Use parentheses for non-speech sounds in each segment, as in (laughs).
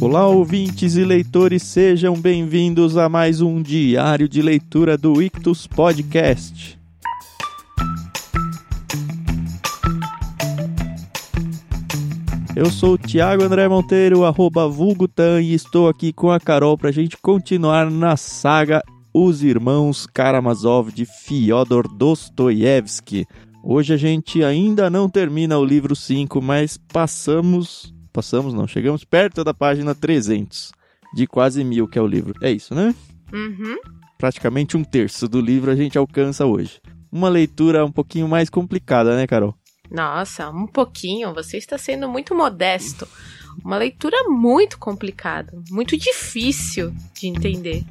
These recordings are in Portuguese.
Olá, ouvintes e leitores, sejam bem-vindos a mais um diário de leitura do Ictus Podcast. Eu sou o Thiago André Monteiro, arroba Vulgutan, e estou aqui com a Carol para a gente continuar na saga Os Irmãos Karamazov de Fyodor Dostoiévski. Hoje a gente ainda não termina o livro 5, mas passamos. Passamos, não, chegamos perto da página 300, de quase mil que é o livro. É isso, né? Uhum. Praticamente um terço do livro a gente alcança hoje. Uma leitura um pouquinho mais complicada, né, Carol? Nossa, um pouquinho. Você está sendo muito modesto. Uma leitura muito complicada, muito difícil de entender.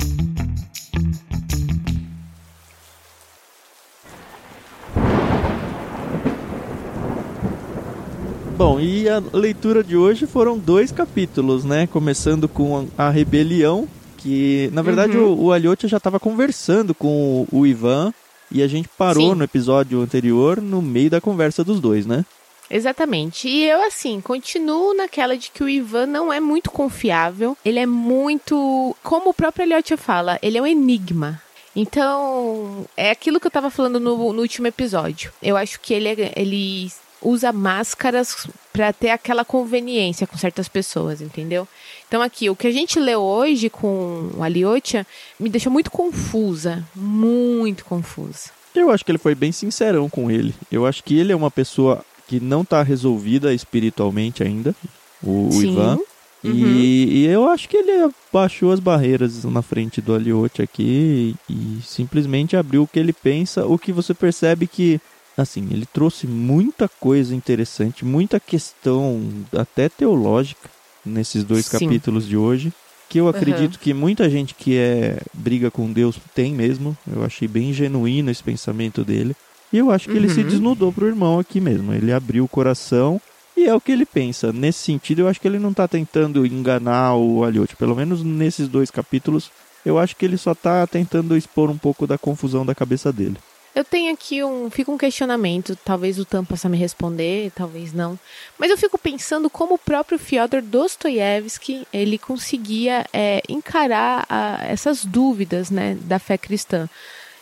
Bom, e a leitura de hoje foram dois capítulos, né? Começando com a rebelião, que na verdade Uhum. o, o Aliotia já estava conversando com o, o Ivan e a gente parou Sim. no episódio anterior no meio da conversa dos dois, né? Exatamente. E eu, assim, continuo naquela de que o Ivan não é muito confiável. Ele é muito. Como o próprio Elliot fala, ele é um enigma. Então, é aquilo que eu tava falando no, no último episódio. Eu acho que ele, é- ele usa máscaras pra ter aquela conveniência com certas pessoas, entendeu? Então, aqui, o que a gente leu hoje com o Aliotia me deixou muito confusa. Muito confusa. Eu acho que ele foi bem sincerão com ele. Eu acho que ele é uma pessoa que não tá resolvida espiritualmente ainda, o, o. Ivan. Uhum. E, e eu acho que ele baixou as barreiras na frente do Aliote aqui e, e simplesmente abriu o que ele pensa, o que você percebe que, assim, ele trouxe muita coisa interessante, muita questão até teológica nesses dois Sim. capítulos de hoje, que eu acredito que muita gente que é briga com Deus tem mesmo. Eu achei bem genuíno esse pensamento dele. E eu acho que ele se Uhum. desnudou pro irmão aqui mesmo. Ele abriu o coração e é o que ele pensa. Nesse sentido, eu acho que ele não tá tentando enganar o Aliote. Pelo menos nesses dois capítulos, eu acho que ele só tá tentando expor um pouco da confusão da cabeça dele. Eu tenho aqui um. Fica um questionamento. Talvez o Tam possa me responder, talvez não. Mas eu fico pensando como o próprio Fyodor Dostoiévski ele conseguia é, encarar a- essas dúvidas né, da fé cristã.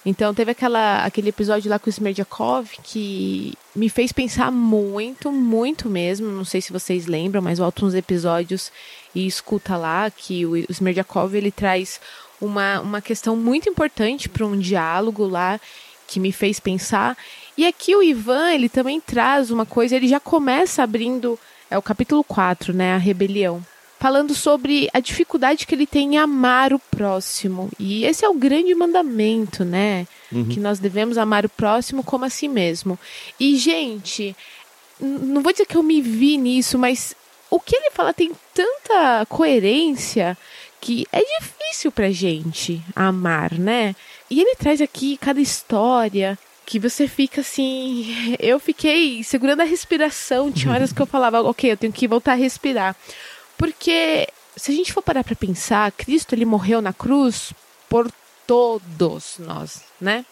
Então teve aquela, aquele episódio lá com o Smerdyakov que me fez pensar muito, muito mesmo. Não sei se vocês lembram, mas volta uns episódios e escuta lá que o Smerdyakov ele traz uma, uma questão muito importante para um diálogo lá que me fez pensar. E aqui o Ivan, ele também traz uma coisa, ele já começa abrindo, é o capítulo 4, né, a rebelião, falando sobre a dificuldade que ele tem em amar o próximo. E esse é o grande mandamento, né, que nós devemos amar o próximo como a si mesmo. E gente, não vou dizer que eu me vi nisso, mas o que ele fala tem tanta coerência que é difícil pra gente amar, né? E ele traz aqui cada história que você fica assim. (laughs) Eu fiquei segurando a respiração. Tinha horas que eu falava, (laughs) ok, eu tenho que voltar a respirar. Porque se a gente for parar pra pensar, Cristo ele morreu na cruz por todos nós, né?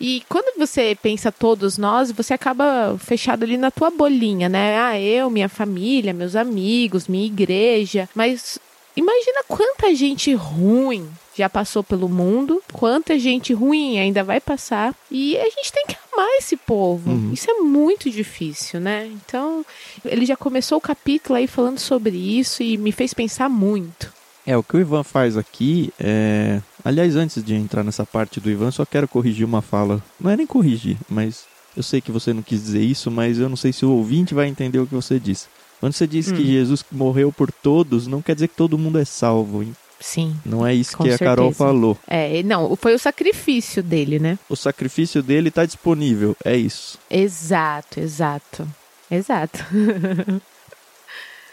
E quando você pensa todos nós, você acaba fechado ali na tua bolinha, né? Ah, eu, minha família, meus amigos, minha igreja. Mas imagina quanta gente ruim já passou pelo mundo, quanta gente ruim ainda vai passar. E a gente tem que amar esse povo. Uhum. Isso é muito difícil, né? Então, ele já começou o capítulo aí falando sobre isso e me fez pensar muito. É, o que o Ivan faz aqui é. Aliás, antes de entrar nessa parte do Ivan, só quero corrigir uma fala. Não é nem corrigir, mas eu sei que você não quis dizer isso, mas eu não sei se o ouvinte vai entender o que você disse. Quando você que Hum. Jesus morreu por todos, não quer dizer que todo mundo é salvo. hein? Sim. Não é isso que a Carol certeza. falou. É, não, foi o sacrifício dele, né? O sacrifício dele está disponível, é isso. Exato, exato. Exato. (laughs)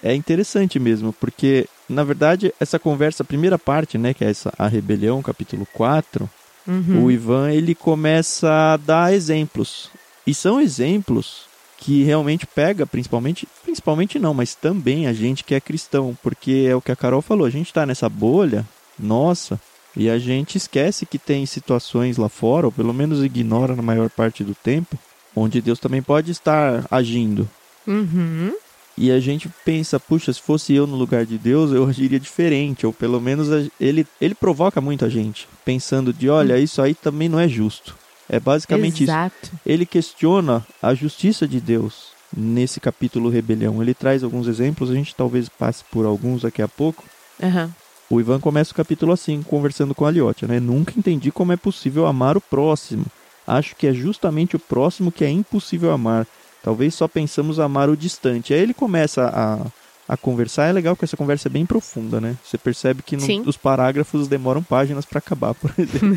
É interessante mesmo, porque na verdade essa conversa, a primeira parte, né, que é essa a rebelião, capítulo 4, Uhum. o Ivan ele começa a dar exemplos. E são exemplos que realmente pega, principalmente, principalmente não, mas também a gente que é cristão, porque é o que a Carol falou, a gente tá nessa bolha, nossa, e a gente esquece que tem situações lá fora, ou pelo menos ignora na maior parte do tempo, onde Deus também pode estar agindo. Uhum. e a gente pensa, puxa, se fosse eu no lugar de Deus, eu agiria diferente, ou pelo menos ele, ele provoca muito a gente, pensando de, olha, hum. isso aí também não é justo. É basicamente Exato. isso. Ele questiona a justiça de Deus nesse capítulo Rebelião. Ele traz alguns exemplos, a gente talvez passe por alguns daqui a pouco. Uhum. O Ivan começa o capítulo assim, conversando com a Liotia, né? Nunca entendi como é possível amar o próximo. Acho que é justamente o próximo que é impossível amar. Talvez só pensamos amar o distante. Aí ele começa a, a conversar. É legal que essa conversa é bem profunda, né? Você percebe que no, os parágrafos demoram páginas para acabar, por (laughs) exemplo.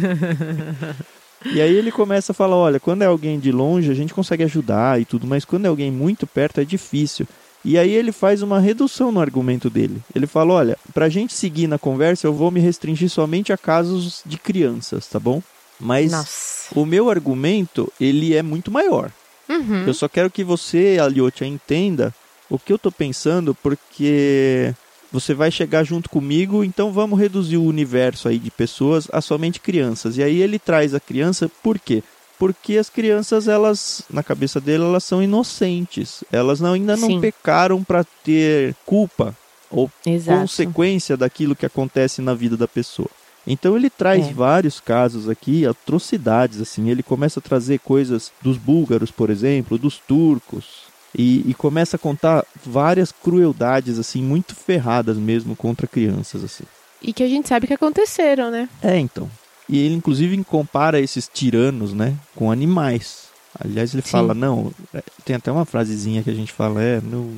E aí ele começa a falar: olha, quando é alguém de longe, a gente consegue ajudar e tudo, mas quando é alguém muito perto é difícil. E aí ele faz uma redução no argumento dele. Ele fala: olha, pra gente seguir na conversa, eu vou me restringir somente a casos de crianças, tá bom? Mas Nossa. o meu argumento, ele é muito maior. Uhum. Eu só quero que você, Aliotia, entenda o que eu tô pensando, porque você vai chegar junto comigo, então vamos reduzir o universo aí de pessoas a somente crianças. E aí ele traz a criança, por quê? Porque as crianças, elas, na cabeça dele, elas são inocentes. Elas não, ainda não Sim. pecaram para ter culpa ou Exato. consequência daquilo que acontece na vida da pessoa. Então ele traz É. vários casos aqui, atrocidades assim. Ele começa a trazer coisas dos búlgaros, por exemplo, dos turcos, e, e começa a contar várias crueldades assim, muito ferradas mesmo contra crianças assim. E que a gente sabe que aconteceram, né? É, então. E ele inclusive compara esses tiranos, né, com animais. Aliás, ele Sim. fala, não, é, tem até uma frasezinha que a gente fala, é, no,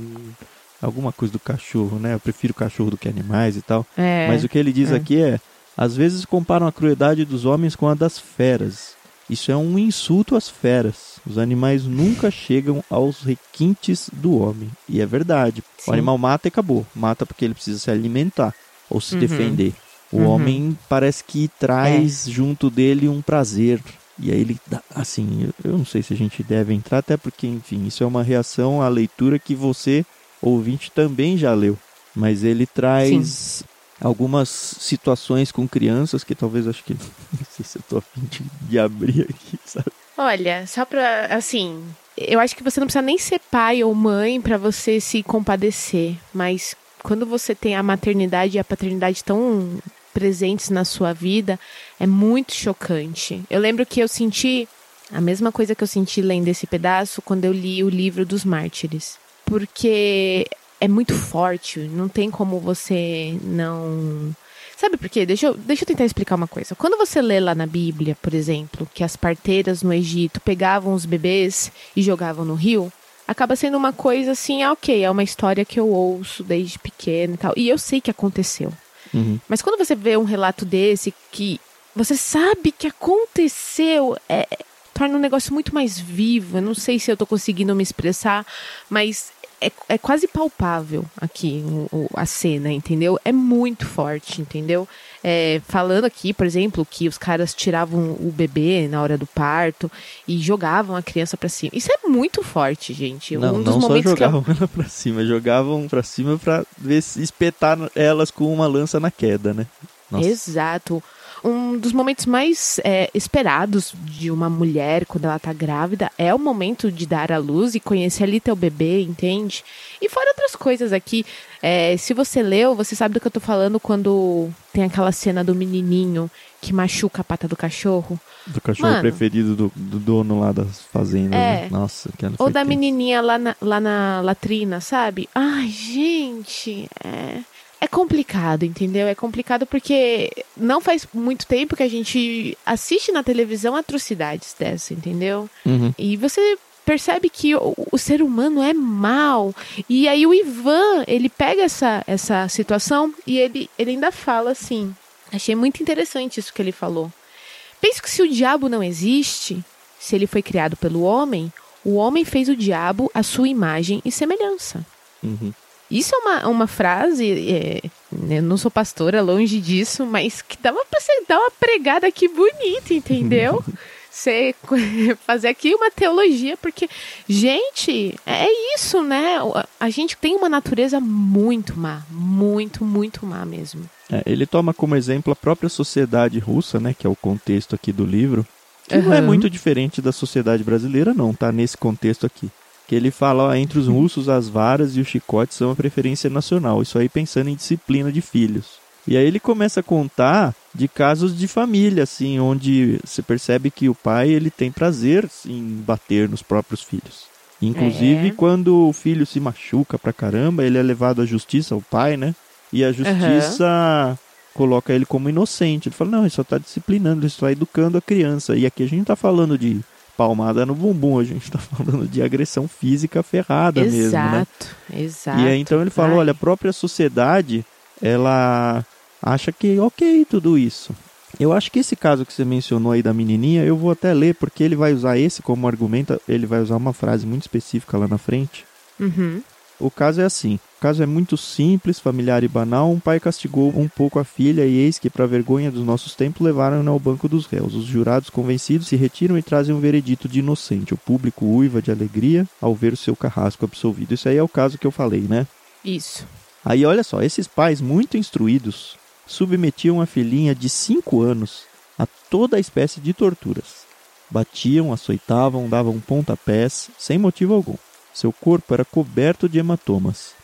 alguma coisa do cachorro, né? Eu prefiro cachorro do que animais e tal. É. Mas o que ele diz é. aqui é: às vezes comparam a crueldade dos homens com a das feras. Isso é um insulto às feras. Os animais nunca chegam aos requintes do homem. E é verdade. Sim. O animal mata e acabou. Mata porque ele precisa se alimentar ou se Uhum. defender. O Uhum. homem parece que traz junto dele um prazer. E aí ele dá, assim, eu- eu não sei se a gente deve entrar, até porque, enfim, isso é uma reação à leitura que você, ouvinte, também já leu. Mas ele traz algumas situações com crianças que talvez acho que (laughs) não sei se eu tô afim de, de abrir aqui, sabe? Olha, só pra, assim, eu acho que você não precisa nem ser pai ou mãe pra você se compadecer, mas quando você tem a maternidade e a paternidade tão presentes na sua vida, é muito chocante. Eu lembro que eu senti a mesma coisa que eu senti lendo esse pedaço quando eu li o livro dos mártires, porque é muito forte, não tem como você não Sabe por quê? Deixa eu, deixa eu tentar explicar uma coisa. Quando você lê lá na Bíblia, por exemplo, que as parteiras no Egito pegavam os bebês e jogavam no rio, acaba sendo uma coisa assim, ah, ok, é uma história que eu ouço desde pequeno e tal. E eu sei que aconteceu. Uhum. Mas quando você vê um relato desse que você sabe que aconteceu, é, torna um negócio muito mais vivo. Eu não sei se eu tô conseguindo me expressar, mas é, é quase palpável aqui o- a cena, entendeu? É muito forte, entendeu? É, falando aqui, por exemplo, que os caras tiravam o bebê na hora do parto e jogavam a criança pra cima. Isso é muito forte, gente. Não, um dos não só momentos que eu- jogavam (laughs) ela pra cima, jogavam pra cima pra ver se espetar elas com uma lança na queda, né? Nossa. Exato. Um dos momentos mais é, esperados de uma mulher quando ela tá grávida é o momento de dar à luz e conhecer ali teu bebê, entende? E fora outras coisas aqui. é, se você leu, você sabe do que eu tô falando quando tem aquela cena do menininho que machuca a pata do cachorro. Do cachorro Mano. preferido do, do dono lá das fazendas. É. Né? Nossa, Ou da menininha lá na, lá na latrina, sabe? Ai, gente, é, é complicado, entendeu? É complicado porque não faz muito tempo que a gente assiste na televisão atrocidades dessa, entendeu? Uhum. E você percebe que o, o ser humano é mal. E aí o Ivan, ele pega essa, essa situação e ele, ele ainda fala assim. Achei muito interessante isso que ele falou. Penso que se o diabo não existe, se ele foi criado pelo homem, o homem fez o diabo à sua imagem e semelhança. Uhum. Isso é uma, uma frase, é, eu não sou pastora, longe disso, mas que dava pra você dar uma pregada aqui bonita, entendeu? (laughs) Você (laughs) fazer aqui uma teologia, porque, gente, é isso, né? A gente tem uma natureza muito má, muito, muito má mesmo. É, ele toma como exemplo a própria sociedade russa, né? Que é o contexto aqui do livro. Que não é muito diferente da sociedade brasileira, não, tá? Nesse contexto aqui. Que ele fala, ó, entre os russos as varas e os chicotes são a preferência nacional. Isso aí pensando em disciplina de filhos. E aí ele começa a contar de casos de família, assim, onde você percebe que o pai ele tem prazer em bater nos próprios filhos. Inclusive, É. quando o filho se machuca pra caramba, ele é levado à justiça, o pai, né? E a justiça coloca ele como inocente. Ele fala, não, ele só tá disciplinando, ele só tá educando a criança. E aqui a gente tá falando de palmada no bumbum, a gente tá falando de agressão física ferrada mesmo, né? Exato, exato. E aí então ele falou, olha, a própria sociedade, ela acha que ok tudo isso. Eu acho que esse caso que você mencionou aí da menininha, eu vou até ler, porque ele vai usar esse como argumento, ele vai usar uma frase muito específica lá na frente. Uhum. O caso é assim: o caso é muito simples, familiar e banal. Um pai castigou um pouco a filha, e eis que, para vergonha dos nossos tempos, levaram-na ao banco dos réus. Os jurados convencidos se retiram e trazem um veredito de inocente. O público uiva de alegria ao ver o seu carrasco absolvido. Isso aí é o caso que eu falei, né? Isso. Aí olha só, esses pais muito instruídos submetiam a filhinha de 5 anos a toda espécie de torturas. Batiam, açoitavam, davam pontapés, sem motivo algum. Seu corpo era coberto de hematomas.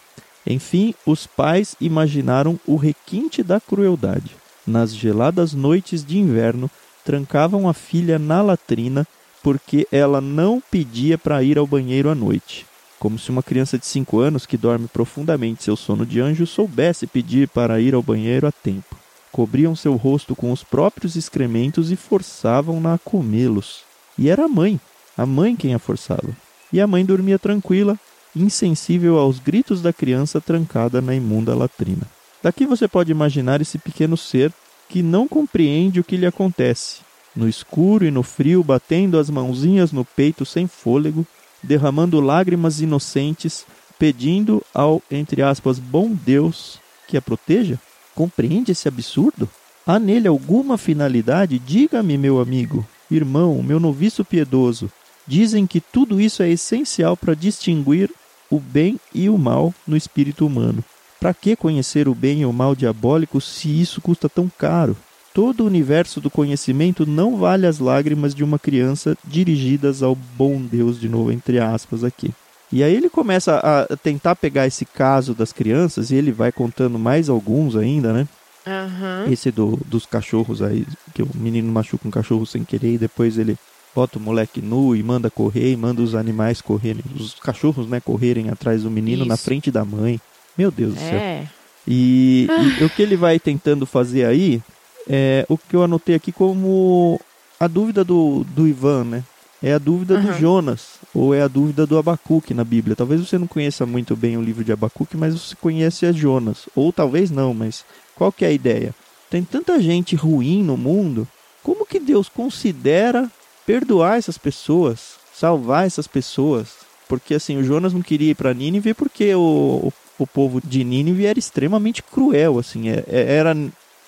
Enfim, os pais imaginaram o requinte da crueldade. Nas geladas noites de inverno, trancavam a filha na latrina porque ela não pedia para ir ao banheiro à noite. Como se uma criança de 5 anos que dorme profundamente seu sono de anjo soubesse pedir para ir ao banheiro a tempo. Cobriam seu rosto com os próprios excrementos e forçavam-na a comê-los. E era a mãe, a mãe quem a forçava. E a mãe dormia tranquila, insensível aos gritos da criança trancada na imunda latrina. Daqui você pode imaginar esse pequeno ser que não compreende o que lhe acontece. No escuro e no frio, batendo as mãozinhas no peito sem fôlego, derramando lágrimas inocentes, pedindo ao, entre aspas, bom Deus que a proteja? Compreende esse absurdo? Há nele alguma finalidade? Diga-me, meu amigo, irmão, meu noviço piedoso. Dizem que tudo isso é essencial para distinguir o bem e o mal no espírito humano. Para que conhecer o bem e o mal diabólico se isso custa tão caro? Todo o universo do conhecimento não vale as lágrimas de uma criança dirigidas ao bom Deus, de novo, entre aspas, aqui. E aí ele começa a tentar pegar esse caso das crianças e ele vai contando mais alguns ainda, né? Aham. Esse do, dos cachorros aí, que o menino machuca um cachorro sem querer e depois ele bota o moleque nu e manda correr e manda os animais correrem, os cachorros, né, correrem atrás do menino na Isso. frente da mãe. Meu Deus do céu. É. E, e o que ele vai tentando fazer aí é o que eu anotei aqui como a dúvida do, do Ivan, né? É a dúvida do Aham. Jonas, ou é a dúvida do Abacuque na Bíblia. Talvez você não conheça muito bem o livro de Abacuque, mas você conhece a Jonas. Ou talvez não, mas qual que é a ideia? Tem tanta gente ruim no mundo, como que Deus considera perdoar essas pessoas, salvar essas pessoas? Porque assim, o Jonas não queria ir para Nínive porque o, o, povo de Nínive era extremamente cruel, assim, é- é- era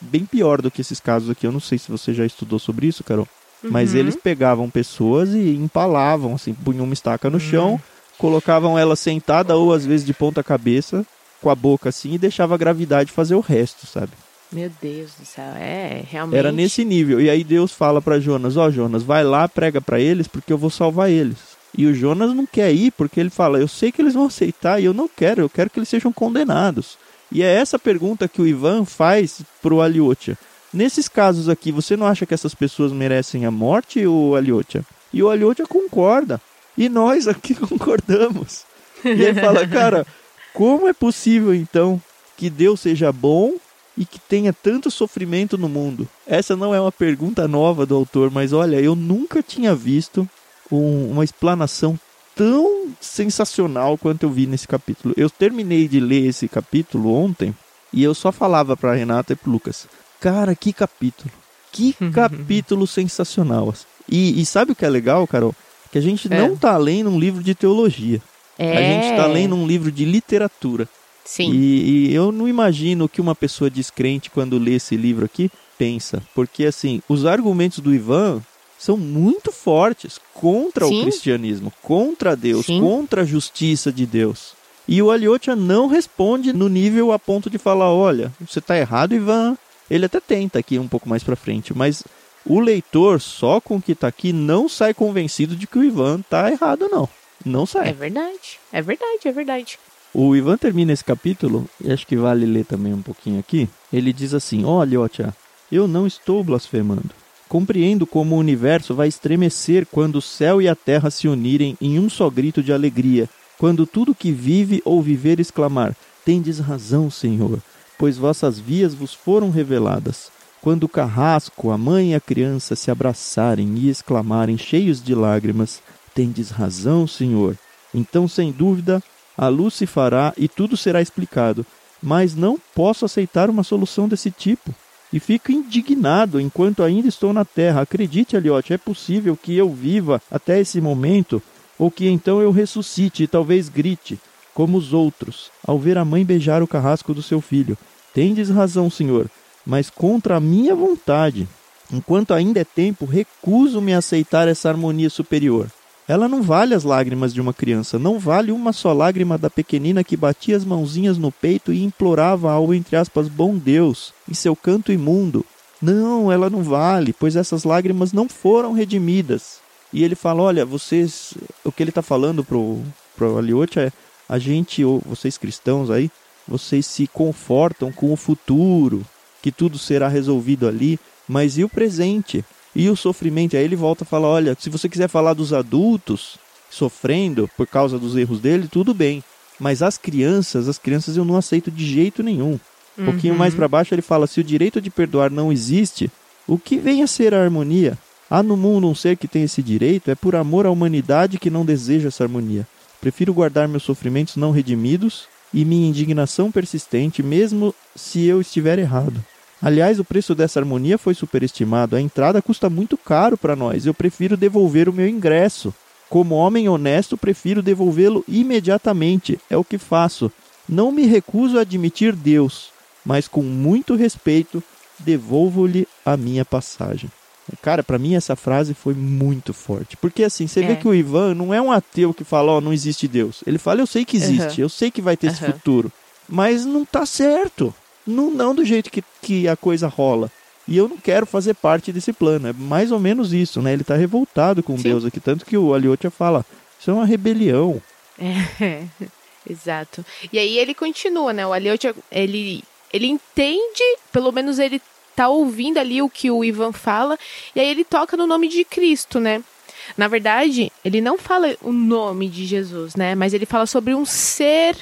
bem pior do que esses casos aqui. Eu não sei se você já estudou sobre isso, Carol. Mas Uhum. eles pegavam pessoas e empalavam, assim, punham uma estaca no chão, colocavam ela sentada ou às vezes de ponta cabeça, com a boca assim, e deixava a gravidade fazer o resto, sabe? Meu Deus do céu. É, realmente. Era nesse nível. E aí Deus fala para Jonas: Ó, Jonas, vai lá, prega para eles, porque eu vou salvar eles. E o Jonas não quer ir porque ele fala: Eu sei que eles vão aceitar e eu não quero, eu quero que eles sejam condenados. E é essa pergunta que o Ivan faz pro Aliotia. Nesses casos aqui, você não acha que essas pessoas merecem a morte, o Aliotia? E o Aliotia concorda. E nós aqui (laughs) concordamos. E ele fala: Cara, como é possível então que Deus seja bom e que tenha tanto sofrimento no mundo? Essa não é uma pergunta nova do autor, mas olha, eu nunca tinha visto um- uma explanação tão sensacional quanto eu vi nesse capítulo. Eu terminei de ler esse capítulo ontem e eu só falava para Renata e pro Lucas: Cara, que capítulo! Que (laughs) capítulo sensacional! E, e sabe o que é legal, Carol? Que a gente É. não tá lendo um livro de teologia. É. A gente tá lendo um livro de literatura. Sim. E, e eu não imagino que uma pessoa descrente, quando lê esse livro aqui, pensa. Porque, assim, os argumentos do Ivan são muito fortes contra Sim. o cristianismo, contra Deus, Sim. contra a justiça de Deus. E o Aliotia não responde no nível a ponto de falar: olha, você tá errado, Ivan. Ele até tenta aqui um pouco mais pra frente, mas o leitor, só com o que tá aqui, não sai convencido de que o Ivan tá errado, não. não sai. É verdade, é verdade, é verdade. O Ivan termina esse capítulo, e acho que vale ler também um pouquinho aqui. Ele diz assim: Olha, Otia, eu não estou blasfemando. Compreendo como o universo vai estremecer quando o céu e a terra se unirem em um só grito de alegria, quando tudo que vive ou viver exclamar: Tendes razão, Senhor, pois vossas vias vos foram reveladas. Quando o carrasco, a mãe e a criança se abraçarem e exclamarem, cheios de lágrimas: Tendes razão, Senhor. Então, sem dúvida, a luz se fará e tudo será explicado. Mas não posso aceitar uma solução desse tipo. E fico indignado enquanto ainda estou na Terra. Acredite, Elliot, é possível que eu viva até esse momento, ou que então eu ressuscite e talvez grite, como os outros, ao ver a mãe beijar o carrasco do seu filho. Tendes razão, senhor, mas contra a minha vontade. Enquanto ainda é tempo, recuso-me a aceitar essa harmonia superior. Ela não vale as lágrimas de uma criança, não vale uma só lágrima da pequenina que batia as mãozinhas no peito e implorava ao, entre aspas, bom Deus, em seu canto imundo. Não, ela não vale, pois essas lágrimas não foram redimidas. E ele fala: olha, vocês. O que ele está falando pro, pro Aliote é: a gente, ou vocês cristãos aí, vocês se confortam com o futuro, que tudo será resolvido ali, mas e o presente? E o sofrimento? Aí ele volta a falar: olha, se você quiser falar dos adultos sofrendo por causa dos erros dele, tudo bem. Mas as crianças, as crianças eu não aceito de jeito nenhum. Um uhum. pouquinho mais para baixo ele fala: se o direito de perdoar não existe, o que vem a ser a harmonia? Há no mundo um ser que tem esse direito, é por amor à humanidade que não deseja essa harmonia. Prefiro guardar meus sofrimentos não redimidos e minha indignação persistente, mesmo se eu estiver errado. Aliás, o preço dessa harmonia foi superestimado. A entrada custa muito caro para nós. Eu prefiro devolver o meu ingresso. Como homem honesto, prefiro devolvê-lo imediatamente. É o que faço. Não me recuso a admitir Deus, mas com muito respeito devolvo-lhe a minha passagem. Cara, para mim essa frase foi muito forte. Porque assim, você é. vê que o Ivan não é um ateu que fala, ó, oh, não existe Deus. Ele fala, eu sei que existe, uhum. eu sei que vai ter uhum. esse futuro. Mas não tá certo. Não, não do jeito que, que a coisa rola. E eu não quero fazer parte desse plano. É mais ou menos isso, né? Ele tá revoltado com Sim. Deus aqui. Tanto que o Aliotia fala, isso é uma rebelião. É, (laughs) exato. E aí ele continua, né? O Aliotia, ele, ele entende, pelo menos ele tá ouvindo ali o que o Ivan fala, e aí ele toca no nome de Cristo, né? Na verdade, ele não fala o nome de Jesus, né? Mas ele fala sobre um ser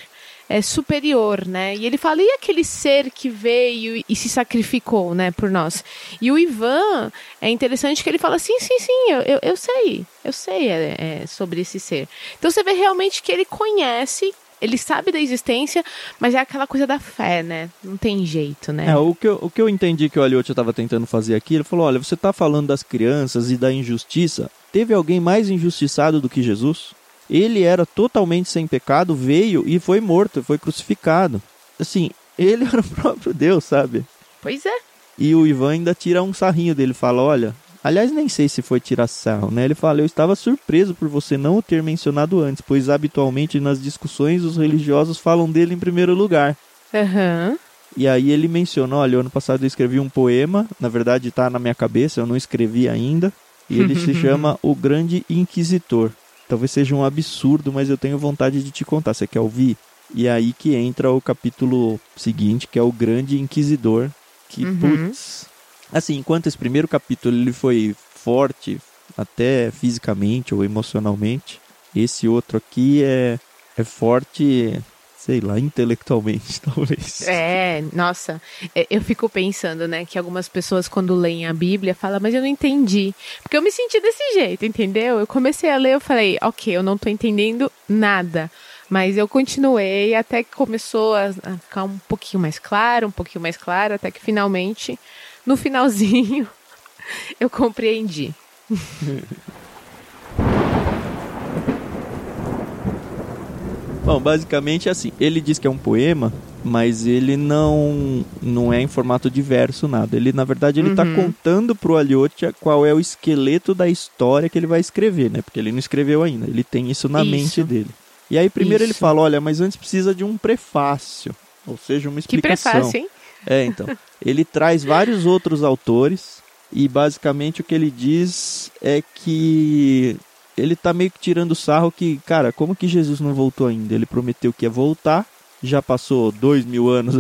é, superior, né? E ele fala, e aquele ser que veio e se sacrificou, né, por nós? E o Ivan, é interessante que ele fala, sim, sim, sim, eu, eu, eu sei, eu sei é, é, sobre esse ser. Então você vê realmente que ele conhece ele sabe da existência, mas é aquela coisa da fé, né? Não tem jeito, né? É, o que eu, o que eu entendi que o Aliotti estava tentando fazer aqui, ele falou: olha, você está falando das crianças e da injustiça. Teve alguém mais injustiçado do que Jesus? Ele era totalmente sem pecado, veio e foi morto, foi crucificado. Assim, ele (laughs) era o próprio Deus, sabe? Pois é. E o Ivan ainda tira um sarrinho dele, fala: olha, Aliás, nem sei se foi tirar sarro, né? Ele fala: Eu estava surpreso por você não o ter mencionado antes, pois habitualmente nas discussões os religiosos falam dele em primeiro lugar. Aham. Uhum. E aí ele mencionou: Olha, ano passado eu escrevi um poema, na verdade está na minha cabeça, eu não escrevi ainda, e ele se (laughs) chama O Grande Inquisitor. Talvez seja um absurdo, mas eu tenho vontade de te contar. Você quer ouvir? E é aí que entra o capítulo seguinte, que é o Grande Inquisidor, que, uhum. putz, Assim, enquanto esse primeiro capítulo ele foi forte, até fisicamente ou emocionalmente, esse outro aqui é, é forte, sei lá, intelectualmente, (laughs) talvez. É, nossa, é, eu fico pensando, né, que algumas pessoas quando leem a Bíblia falam, mas eu não entendi. Porque eu me senti desse jeito, entendeu? Eu comecei a ler, eu falei, ok, eu não tô entendendo nada. Mas eu continuei até que começou a, ficar um pouquinho mais claro, um pouquinho mais claro, até que finalmente no finalzinho, (laughs) eu compreendi. (laughs) Bom, basicamente é assim. Ele diz que é um poema, mas ele não não é em formato de verso nada. Ele na verdade ele está uhum. contando pro Aliotia qual é o esqueleto da história que ele vai escrever, né? Porque ele não escreveu ainda. Ele tem isso na isso. mente dele. E aí primeiro isso. ele fala, olha, mas antes precisa de um prefácio, ou seja, uma explicação. Que prefácio, hein? É, então. Ele traz vários outros autores e basicamente o que ele diz é que ele tá meio que tirando sarro que, cara, como que Jesus não voltou ainda? Ele prometeu que ia voltar, já passou dois mil anos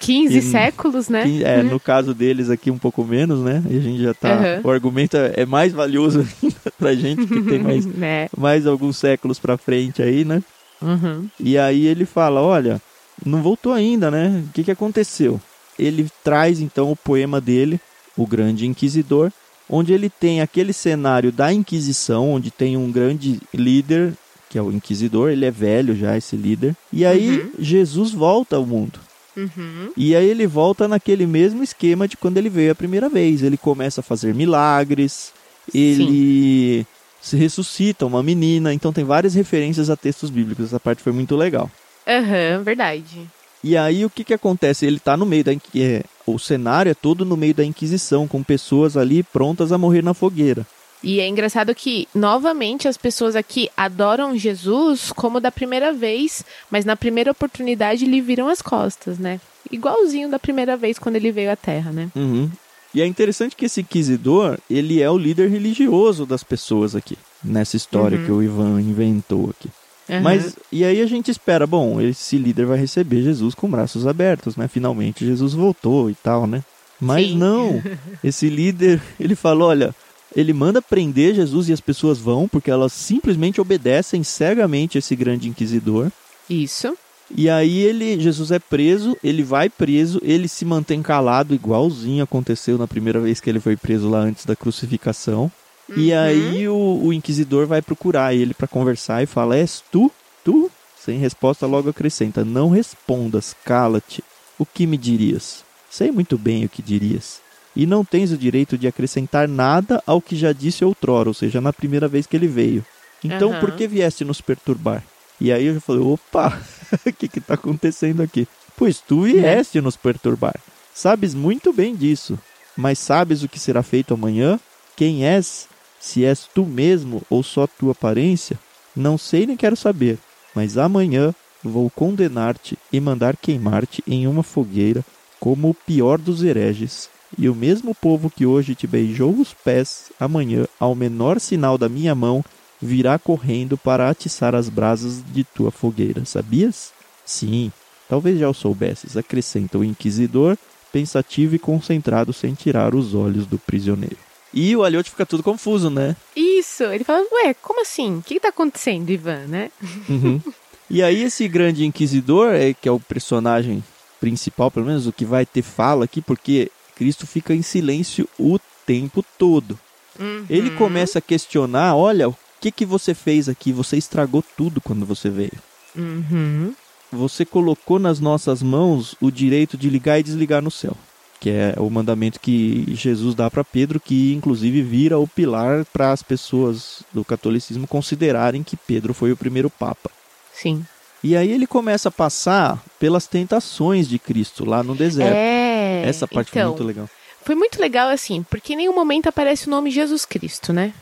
15 (laughs) e, séculos, né? é, uhum. no caso deles aqui um pouco menos, né? E a gente já tá. Uhum. O argumento é mais valioso (laughs) ainda pra gente, que tem (laughs) mais, é. mais alguns séculos pra frente aí, né? Uhum. E aí ele fala: olha, não voltou ainda, né? O que, que aconteceu? Ele traz então o poema dele, O Grande Inquisidor, onde ele tem aquele cenário da Inquisição, onde tem um grande líder, que é o Inquisidor, ele é velho já, esse líder, e aí uhum. Jesus volta ao mundo. Uhum. E aí ele volta naquele mesmo esquema de quando ele veio a primeira vez. Ele começa a fazer milagres, ele Sim. se ressuscita uma menina, então tem várias referências a textos bíblicos. Essa parte foi muito legal. Aham, uhum, verdade. E aí o que que acontece? Ele está no meio da é, o cenário é todo no meio da Inquisição, com pessoas ali prontas a morrer na fogueira. E é engraçado que, novamente, as pessoas aqui adoram Jesus como da primeira vez, mas na primeira oportunidade lhe viram as costas, né? Igualzinho da primeira vez quando ele veio à Terra, né? Uhum. E é interessante que esse inquisidor, ele é o líder religioso das pessoas aqui, nessa história uhum. que o Ivan inventou aqui. Uhum. Mas, e aí a gente espera, bom, esse líder vai receber Jesus com braços abertos, né? Finalmente Jesus voltou e tal, né? Mas Sim. não, (laughs) esse líder, ele falou, olha, ele manda prender Jesus e as pessoas vão, porque elas simplesmente obedecem cegamente esse grande inquisidor. Isso. E aí ele, Jesus é preso, ele vai preso, ele se mantém calado, igualzinho aconteceu na primeira vez que ele foi preso lá antes da crucificação. Uhum. E aí o, o, inquisidor vai procurar ele para conversar e fala: És tu? Tu? Sem resposta, logo acrescenta: Não respondas, cala-te. O que me dirias? Sei muito bem o que dirias e não tens o direito de acrescentar nada ao que já disse outrora, ou seja, na primeira vez que ele veio. Então, uhum. por que vieste nos perturbar? E aí eu falei, opa, (laughs) o que está acontecendo aqui? Pois tu vieste nos perturbar. Sabes muito bem disso, mas sabes o que será feito amanhã? Quem és? Se és tu mesmo ou só tua aparência? Não sei nem quero saber, mas amanhã vou condenar-te e mandar queimar-te em uma fogueira como o pior dos hereges e o mesmo povo que hoje te beijou os pés, amanhã, ao menor sinal da minha mão, virá correndo para atiçar as brasas de tua fogueira, sabias? Sim, talvez já o soubesses, acrescenta o inquisidor, pensativo e concentrado sem tirar os olhos do prisioneiro. E o Aliote fica tudo confuso, né? Isso, ele fala, ué, como assim? O que está acontecendo, Ivan, né? Uhum. (laughs) E aí esse grande inquisidor, é, que é o personagem principal, pelo menos o que vai ter fala aqui, porque Cristo fica em silêncio o tempo todo. Uhum. Ele começa a questionar: olha, o que, que você fez aqui? Você estragou tudo quando você veio. Uhum. Você colocou nas nossas mãos o direito de ligar e desligar no céu. Que é o mandamento que Jesus dá para Pedro, que inclusive vira o pilar para as pessoas do catolicismo considerarem que Pedro foi o primeiro Papa. Sim. E aí ele começa a passar pelas tentações de Cristo lá no deserto. É essa parte então, foi muito legal. Foi muito legal, assim, porque em nenhum momento aparece o nome Jesus Cristo, né?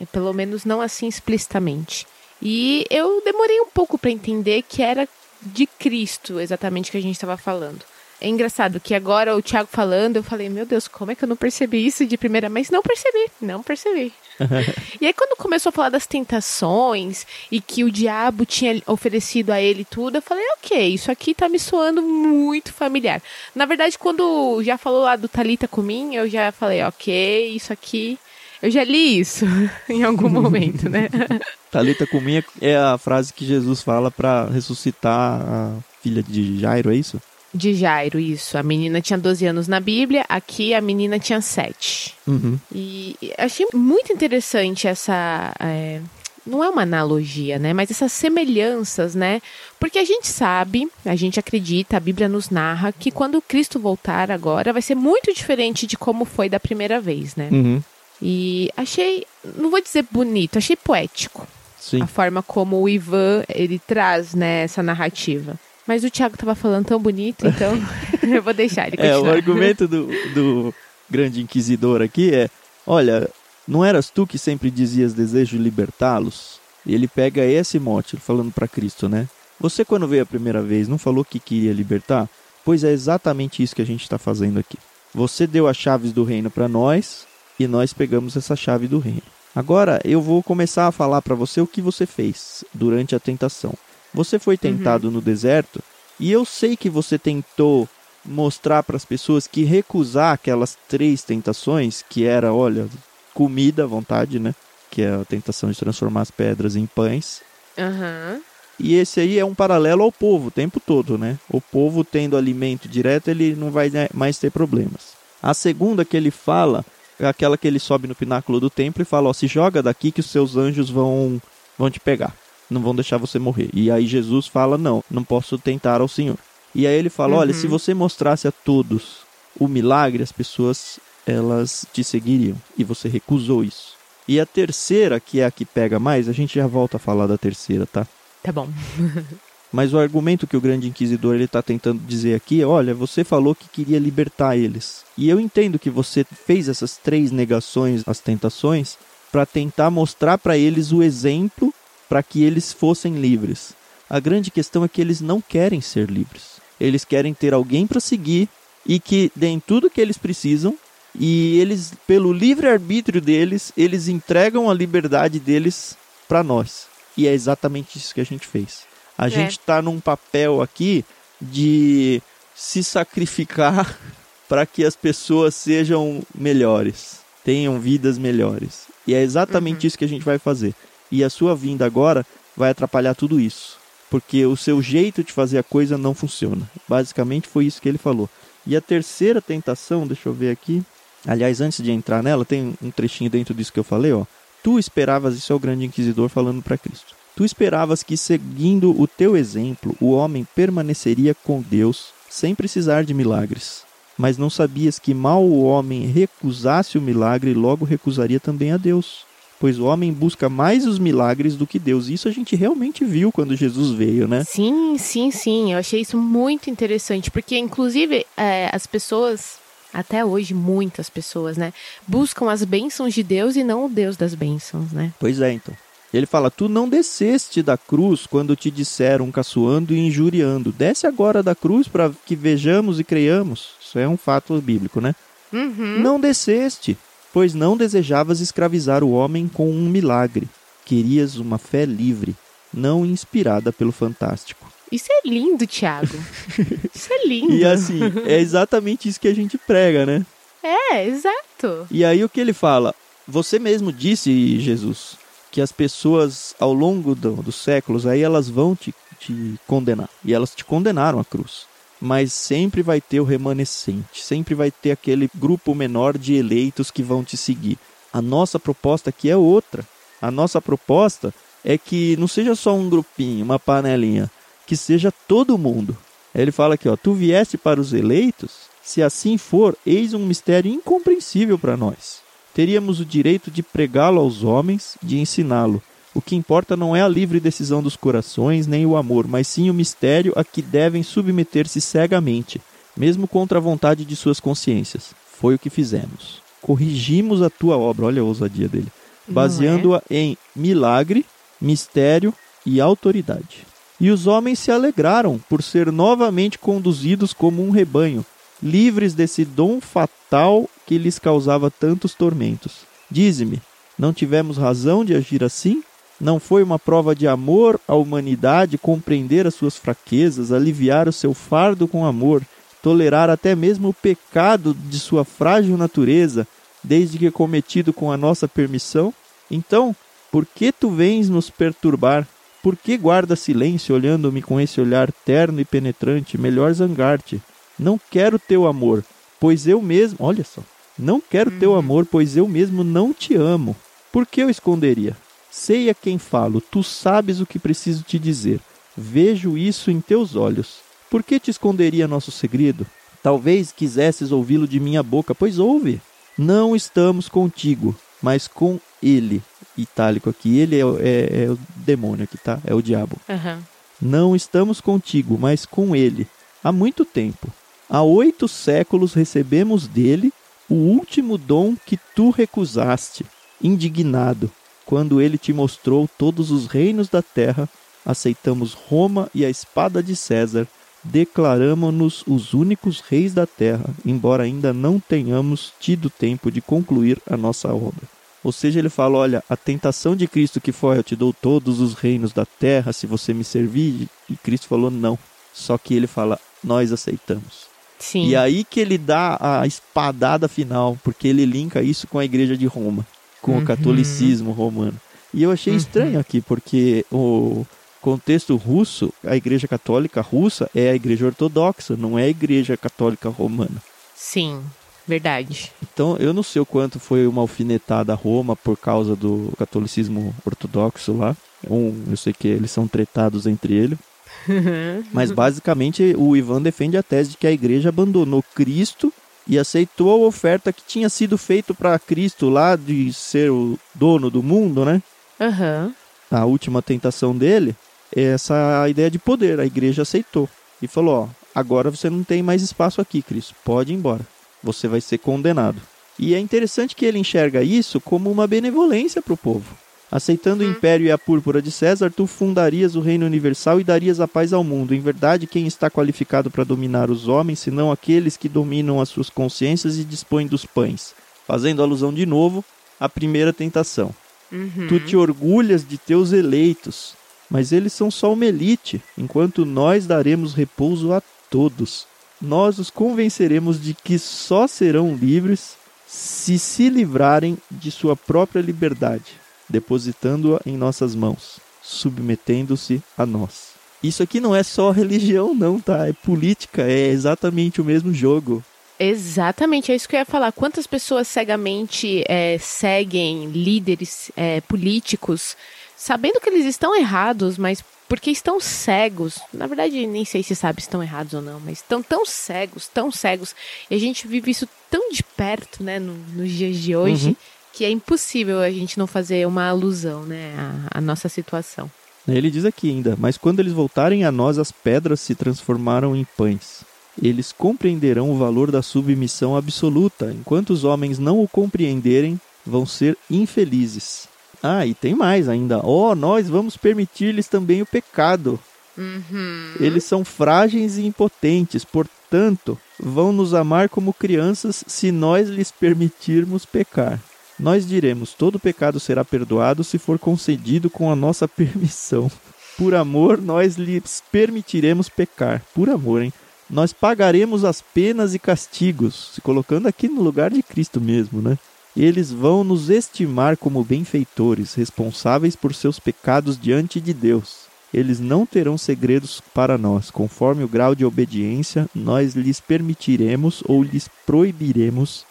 É, pelo menos não assim explicitamente. E eu demorei um pouco para entender que era de Cristo exatamente que a gente estava falando. É engraçado que agora o Thiago falando, eu falei, meu Deus, como é que eu não percebi isso de primeira? Mas não percebi, não percebi. (laughs) e aí, quando começou a falar das tentações e que o diabo tinha oferecido a ele tudo, eu falei, ok, isso aqui tá me soando muito familiar. Na verdade, quando já falou lá do Talita Kumim, eu já falei, ok, isso aqui. Eu já li isso (laughs) em algum momento, né? (laughs) Talita Kumim é a frase que Jesus fala para ressuscitar a filha de Jairo, é isso? De Jairo, isso. A menina tinha 12 anos na Bíblia, aqui a menina tinha 7. Uhum. E achei muito interessante essa. É, não é uma analogia, né? Mas essas semelhanças, né? Porque a gente sabe, a gente acredita, a Bíblia nos narra que quando Cristo voltar agora vai ser muito diferente de como foi da primeira vez, né? Uhum. E achei, não vou dizer bonito, achei poético. Sim. A forma como o Ivan ele traz né, essa narrativa. Mas o Thiago tava falando tão bonito, então (laughs) eu vou deixar ele continuar. É, o argumento do, do grande inquisidor aqui é: olha, não eras tu que sempre dizias desejo libertá-los? E ele pega esse mote, falando para Cristo, né? Você, quando veio a primeira vez, não falou que queria libertar? Pois é exatamente isso que a gente está fazendo aqui. Você deu as chaves do reino para nós e nós pegamos essa chave do reino. Agora eu vou começar a falar para você o que você fez durante a tentação. Você foi tentado uhum. no deserto e eu sei que você tentou mostrar para as pessoas que recusar aquelas três tentações, que era, olha, comida à vontade, né? Que é a tentação de transformar as pedras em pães. Uhum. E esse aí é um paralelo ao povo o tempo todo, né? O povo tendo alimento direto, ele não vai mais ter problemas. A segunda que ele fala é aquela que ele sobe no pináculo do templo e fala: ó, se joga daqui que os seus anjos vão vão te pegar, não vão deixar você morrer. E aí Jesus fala: não, não posso tentar ao Senhor. E aí ele fala: uhum. olha, se uhum. você mostrasse a todos o milagre, as pessoas elas te seguiriam. E você recusou isso. E a terceira, que é a que pega mais, a gente já volta a falar da terceira, tá? Tá bom. (laughs) Mas o argumento que o grande inquisidor ele está tentando dizer aqui é: olha, você falou que queria libertar eles. E eu entendo que você fez essas três negações às tentações para tentar mostrar para eles o exemplo para que eles fossem livres. A grande questão é que eles não querem ser livres. Eles querem ter alguém para seguir e que deem tudo que eles precisam e eles, pelo livre arbítrio deles, eles entregam a liberdade deles para nós. E é exatamente isso que a gente fez. A é. gente está num papel aqui de se sacrificar (laughs) para que as pessoas sejam melhores, tenham vidas melhores. E é exatamente uhum. isso que a gente vai fazer. E a sua vinda agora vai atrapalhar tudo isso. Porque o seu jeito de fazer a coisa não funciona. Basicamente foi isso que ele falou. E a terceira tentação, deixa eu ver aqui. Aliás, antes de entrar nela, tem um trechinho dentro disso que eu falei, ó. Tu esperavas, isso é o grande inquisidor falando para Cristo. Tu esperavas que, seguindo o teu exemplo, o homem permaneceria com Deus sem precisar de milagres. Mas não sabias que mal o homem recusasse o milagre, logo recusaria também a Deus. Pois o homem busca mais os milagres do que Deus. Isso a gente realmente viu quando Jesus veio, né? Sim, sim, sim. Eu achei isso muito interessante. Porque, inclusive, é, as pessoas até hoje muitas pessoas, né, buscam as bênçãos de Deus e não o Deus das bênçãos, né? Pois é, então. Ele fala: Tu não desceste da cruz quando te disseram caçoando e injuriando. Desce agora da cruz para que vejamos e creiamos. Isso é um fato bíblico, né? Uhum. Não desceste, pois não desejavas escravizar o homem com um milagre. Querias uma fé livre, não inspirada pelo fantástico. Isso é lindo, Thiago. (laughs) Isso é lindo. e assim, é exatamente isso que a gente prega, né? É, exato. E aí o que ele fala? Você mesmo disse, Jesus, que as pessoas ao longo do, dos séculos aí elas vão te, te condenar. E elas te condenaram à cruz. Mas sempre vai ter o remanescente, sempre vai ter aquele grupo menor de eleitos que vão te seguir. A nossa proposta aqui é outra. A nossa proposta é que não seja só um grupinho, uma panelinha, que seja todo mundo. Ele fala aqui, ó, tu vieste para os eleitos, se assim for, eis um mistério incompreensível para nós. Teríamos o direito de pregá-lo aos homens, de ensiná-lo. O que importa não é a livre decisão dos corações, nem o amor, mas sim o mistério a que devem submeter-se cegamente, mesmo contra a vontade de suas consciências. Foi o que fizemos. Corrigimos a tua obra, olha a ousadia dele, baseando-a é? em milagre, mistério e autoridade. E os homens se alegraram por ser novamente conduzidos como um rebanho, livres desse dom fatal que lhes causava tantos tormentos. Dize-me, não tivemos razão de agir assim? Não foi uma prova de amor à humanidade compreender as suas fraquezas, aliviar o seu fardo com amor, tolerar até mesmo o pecado de sua frágil natureza, desde que cometido com a nossa permissão? Então, por que tu vens nos perturbar? Por que guarda silêncio olhando-me com esse olhar terno e penetrante? Melhor zangar-te. Não quero teu amor, pois eu mesmo. Olha só. Não quero teu uhum. amor, pois eu mesmo não te amo. Por que eu esconderia? Sei a quem falo, tu sabes o que preciso te dizer. Vejo isso em teus olhos. Por que te esconderia nosso segredo? Talvez quisesses ouvi-lo de minha boca, pois ouve. Não estamos contigo, mas com ele, itálico aqui, ele é, é, é o demônio aqui, tá? É o diabo. Uhum. Não estamos contigo, mas com ele, há muito tempo. Há oito séculos recebemos dele o último dom que tu recusaste, indignado, quando ele te mostrou todos os reinos da terra, aceitamos Roma e a espada de César, declaramos-nos os únicos reis da terra, embora ainda não tenhamos tido tempo de concluir a nossa obra. Ou seja, ele fala: olha, a tentação de Cristo que foi: eu te dou todos os reinos da terra se você me servir. E Cristo falou: não. Só que ele fala: nós aceitamos. Sim. E aí que ele dá a espadada final, porque ele linka isso com a igreja de Roma, com Uhum. o catolicismo romano. E eu achei Uhum. estranho aqui, porque o contexto russo, a igreja católica russa é a igreja ortodoxa, não é a igreja católica romana. Sim, verdade. Então eu não sei o quanto foi uma alfinetada a Roma por causa do catolicismo ortodoxo lá. Um, eu sei que eles são tretados entre eles. (laughs) Mas basicamente o Ivan defende a tese de que a igreja abandonou Cristo e aceitou a oferta que tinha sido feita para Cristo lá de ser o dono do mundo, né? Aham. A última tentação dele é essa ideia de poder. A igreja aceitou e falou: ó, agora você não tem mais espaço aqui, Cristo. Pode ir embora. Você vai ser condenado. E é interessante que ele enxerga isso como uma benevolência para o povo. Aceitando o Hum. império e a púrpura de César, tu fundarias o reino universal e darias a paz ao mundo. Em verdade, quem está qualificado para dominar os homens, senão aqueles que dominam as suas consciências e dispõem dos pães? Fazendo alusão de novo à primeira tentação. Uhum. Tu te orgulhas de teus eleitos, mas eles são só uma elite, enquanto nós daremos repouso a todos. Nós os convenceremos de que só serão livres se se livrarem de sua própria liberdade, depositando-a em nossas mãos, submetendo-se a nós. Isso aqui não é só religião, não, tá? É política, é exatamente o mesmo jogo. Exatamente, é isso que eu ia falar. Quantas pessoas cegamente é, seguem líderes é, políticos, sabendo que eles estão errados, mas porque estão cegos. Na verdade, nem sei se sabe se estão errados ou não, mas estão tão cegos, tão cegos. E a gente vive isso tão de perto, né, no- nos dias de hoje, Uhum. Que é impossível a gente não fazer uma alusão, né, à, à nossa situação. Ele diz aqui ainda: Mas quando eles voltarem a nós, as pedras se transformaram em pães. Eles compreenderão o valor da submissão absoluta. Enquanto os homens não o compreenderem, vão ser infelizes. Ah, e tem mais ainda. Oh, nós vamos permitir-lhes também o pecado. Uhum. Eles são frágeis e impotentes, portanto, vão nos amar como crianças se nós lhes permitirmos pecar. Nós diremos: todo pecado será perdoado se for concedido com a nossa (laughs) permissão. Por amor, nós lhes permitiremos pecar. Por amor, hein? Nós pagaremos as penas e castigos, se colocando aqui no lugar de Cristo mesmo, né? Eles vão nos estimar como benfeitores, responsáveis por seus pecados diante de Deus. Eles não terão segredos para nós. Conforme o grau de obediência, nós lhes permitiremos ou lhes proibiremos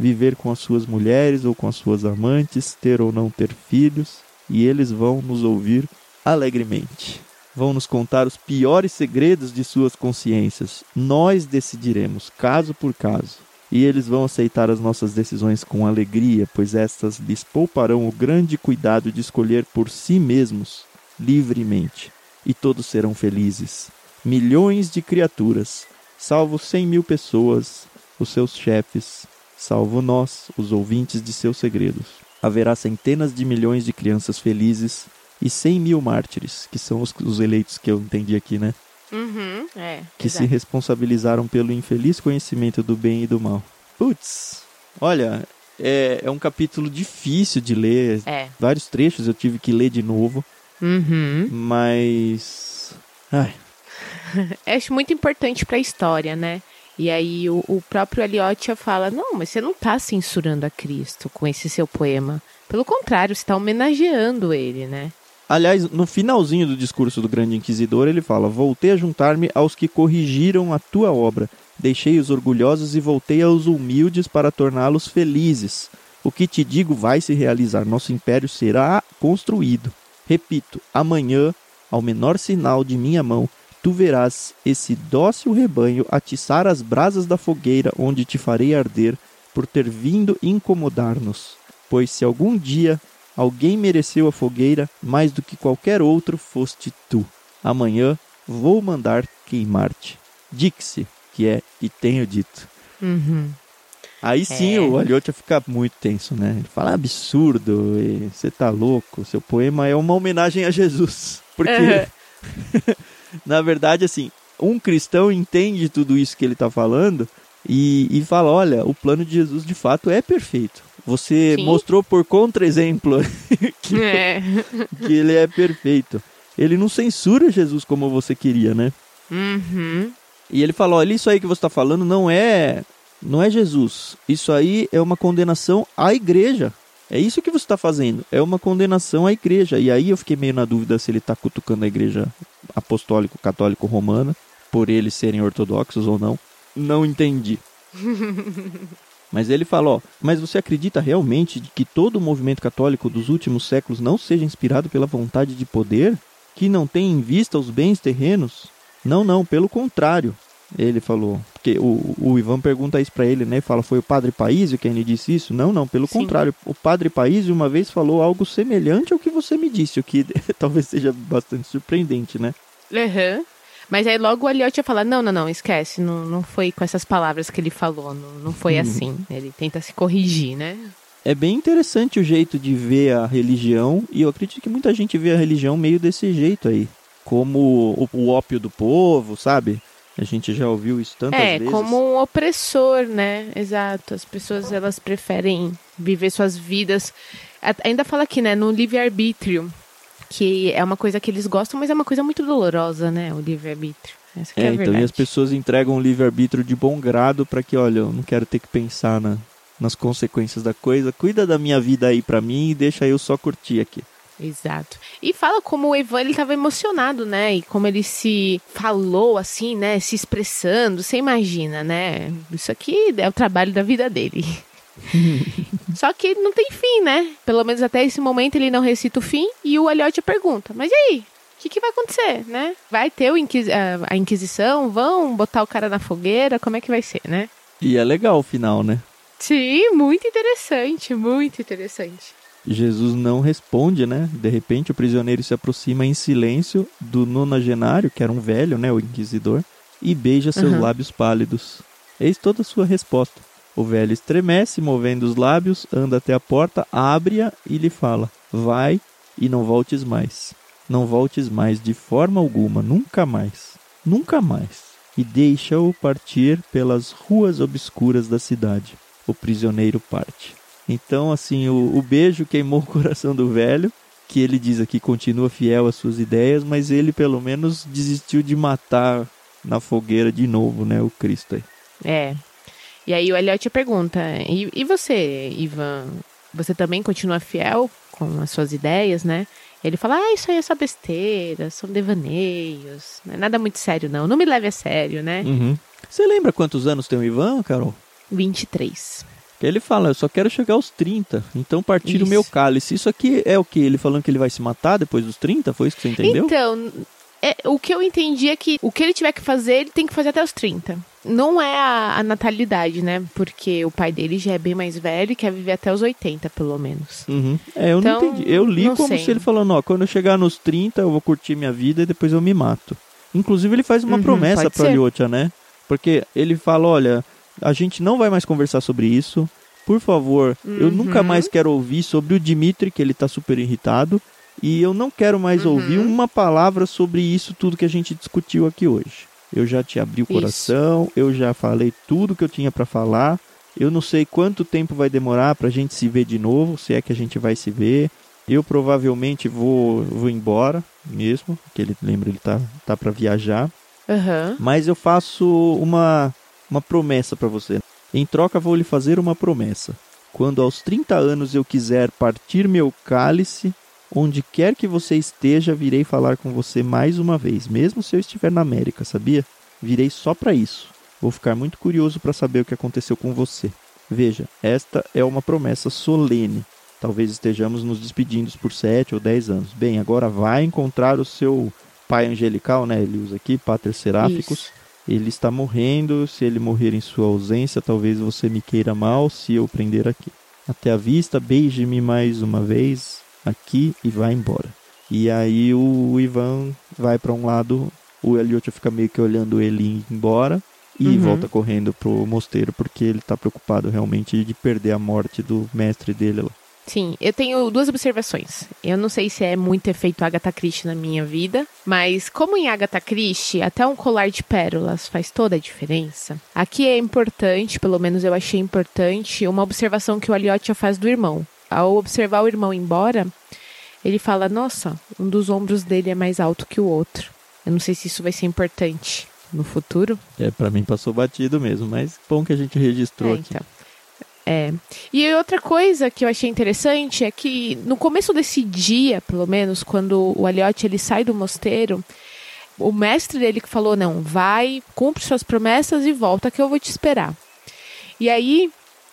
viver com as suas mulheres ou com as suas amantes, ter ou não ter filhos, e eles vão nos ouvir alegremente. Vão nos contar os piores segredos de suas consciências. Nós decidiremos, caso por caso. E eles vão aceitar as nossas decisões com alegria, pois estas lhes pouparão o grande cuidado de escolher por si mesmos, livremente. E todos serão felizes. Milhões de criaturas, salvo cem mil pessoas, os seus chefes, salvo nós, os ouvintes de seus segredos. Haverá centenas de milhões de crianças felizes e cem mil mártires, que são os, os eleitos que eu entendi aqui, né? Uhum. É. Que se exato. responsabilizaram pelo infeliz conhecimento do bem e do mal. Putz, olha, é, é um capítulo difícil de ler. É. Vários trechos eu tive que ler de novo, Uhum. mas. Ai, (laughs) Eu acho muito importante para a história, né? E aí o, o próprio Eliot fala: não, mas você não está censurando a Cristo com esse seu poema. Pelo contrário, você está homenageando ele, né? Aliás, no finalzinho do discurso do grande inquisidor, ele fala: Voltei a juntar-me aos que corrigiram a tua obra, deixei os orgulhosos e voltei aos humildes para torná-los felizes. O que te digo vai se realizar, nosso império será construído. Repito, amanhã, ao menor sinal de minha mão, tu verás esse dócil rebanho atiçar as brasas da fogueira onde te farei arder por ter vindo incomodar-nos. Pois se algum dia alguém mereceu a fogueira mais do que qualquer outro, foste tu. Amanhã vou mandar queimar-te. Dixe, que é e tenho dito. Uhum. Aí sim É. o Aliot ia ficar muito tenso, né? Ele fala absurdo, e você tá louco, seu poema é uma homenagem a Jesus. Porque, Aham. (laughs) na verdade, assim, um cristão entende tudo isso que ele tá falando e, e fala: olha, o plano de Jesus de fato é perfeito. Você Sim. mostrou por contra-exemplo (laughs) que, É. que ele é perfeito. Ele não censura Jesus como você queria, né? Uhum. E ele fala, olha, isso aí que você está falando não é, não é Jesus. Isso aí é uma condenação à igreja. É isso que você está fazendo. É uma condenação à igreja. E aí eu fiquei meio na dúvida se ele está cutucando a igreja apostólico católico romana por eles serem ortodoxos ou não. Não entendi. (laughs) Mas ele fala, ó, mas você acredita realmente que todo o movimento católico dos últimos séculos não seja inspirado pela vontade de poder? Que não tem em vista os bens terrenos? Não, não, pelo contrário. Ele falou, porque o, o Ivan pergunta isso pra ele, né? Fala, foi o Padre Paísio quem lhe disse isso? Não, não, pelo Sim. contrário. O Padre Paísio uma vez falou algo semelhante ao que você me disse, o que (laughs) talvez seja bastante surpreendente, né? Uhum. Mas aí logo o Elliot ia falar, não, não, não, esquece, não, não foi com essas palavras que ele falou, não, não foi Uhum. assim. Ele tenta se corrigir, né? É bem interessante o jeito de ver a religião, e eu acredito que muita gente vê a religião meio desse jeito aí. Como o, o ópio do povo, sabe? A gente já ouviu isso tantas é, vezes. como um opressor, né? Exato. As pessoas, elas preferem viver suas vidas. Ainda fala aqui, né, no livre-arbítrio, que é uma coisa que eles gostam, mas é uma coisa muito dolorosa, né, o livre-arbítrio. Essa é, É, então, e as pessoas entregam o livre-arbítrio de bom grado para que, olha, eu não quero ter que pensar na, nas consequências da coisa. Cuida da minha vida aí pra mim e deixa eu só curtir aqui. Exato. E fala como o Evan ele estava emocionado, né? E como ele se falou assim, né? Se expressando. Você imagina, né? Isso aqui é o trabalho da vida dele. (laughs) Só que não tem fim, né? Pelo menos até esse momento ele não recita o fim. E o Elliot pergunta: Mas e aí? O que, que vai acontecer, né? Vai ter o inquisi- a, a Inquisição? Vão botar o cara na fogueira? Como é que vai ser, né? E é legal o final, né? Sim, muito interessante, muito interessante. Jesus não responde, né? De repente o prisioneiro se aproxima em silêncio do nonagenário, que era um velho, né? O inquisidor, e beija seus Uhum. lábios pálidos. Eis toda a sua resposta. O velho estremece, movendo os lábios, anda até a porta, abre-a e lhe fala: Vai e não voltes mais. Não voltes mais de forma alguma, nunca mais. Nunca mais. E deixa-o partir pelas ruas obscuras da cidade. O prisioneiro parte. Então, assim, o, o beijo queimou o coração do velho, que ele diz aqui continua fiel às suas ideias, mas ele pelo menos desistiu de matar na fogueira de novo, né, o Cristo aí. É. E aí o Elliot pergunta: e, e você, Ivan? Você também continua fiel com as suas ideias, né? Ele fala: Ah, isso aí é só besteira, são devaneios, não é nada muito sério, não. Não me leve a sério, né? Uhum. Você lembra quantos anos tem o Ivan, Carol? 23. Ele fala, eu só quero chegar aos 30, então partir o Isso. meu cálice. Isso aqui é o que? Ele falando que ele vai se matar depois dos 30? Foi isso que você entendeu? Então, é, o que eu entendi é que o que ele tiver que fazer, ele tem que fazer até os 30. Não é a, a natalidade, né? Porque o pai dele já é bem mais velho e quer viver até os 80, pelo menos. Uhum. É, eu Então, não entendi. Eu li como sei. se ele falando, ó, quando eu chegar nos 30, eu vou curtir minha vida e depois eu me mato. Inclusive, ele faz uma Uhum, promessa pra ser. Lyotia, né? Porque ele fala, olha, a gente não vai mais conversar sobre isso. Por favor, eu Uhum. nunca mais quero ouvir sobre o Dimitri, que ele tá super irritado. E eu não quero mais Uhum. ouvir uma palavra sobre isso tudo que a gente discutiu aqui hoje. Eu já te abri o Isso. coração, eu já falei tudo que eu tinha pra falar. Eu não sei quanto tempo vai demorar pra gente se ver de novo, se é que a gente vai se ver. Eu provavelmente vou, vou embora mesmo, que ele lembra ele tá tá para viajar, Aham. mas eu faço uma uma promessa pra você. Em troca vou lhe fazer uma promessa. Quando aos 30 anos eu quiser partir meu cálice, onde quer que você esteja, virei falar com você mais uma vez, mesmo se eu estiver na América, sabia? Virei só para isso. Vou ficar muito curioso para saber o que aconteceu com você. Veja, esta é uma promessa solene. Talvez estejamos nos despedindo por sete ou dez anos. Bem, agora vai encontrar o seu pai angelical, né? Ele usa aqui, Pater Seráficos. Isso. Ele está morrendo. Se ele morrer em sua ausência, talvez você me queira mal se eu prender aqui. Até a vista, beije-me mais uma vez aqui e vai embora. E aí o Ivan vai para um lado, o Elliot fica meio que olhando ele ir embora e Uhum. volta correndo pro mosteiro porque ele tá preocupado realmente de perder a morte do mestre dele lá. Sim, eu tenho duas observações. Eu não sei se é muito efeito Agatha Christie na minha vida, mas como em Agatha Christie, até um colar de pérolas faz toda a diferença. Aqui é importante, pelo menos eu achei importante, uma observação que o Aliotia faz do irmão. Ao observar o irmão embora, ele fala: Nossa, um dos ombros dele é mais alto que o outro. Eu não sei se isso vai ser importante no futuro. É, para mim passou batido mesmo, mas bom que a gente registrou É, aqui. então. É. E outra coisa que eu achei interessante é que no começo desse dia, pelo menos, quando o Aliotti ele sai do mosteiro, o mestre dele que falou: "Não, vai, cumpre suas promessas e volta que eu vou te esperar". E aí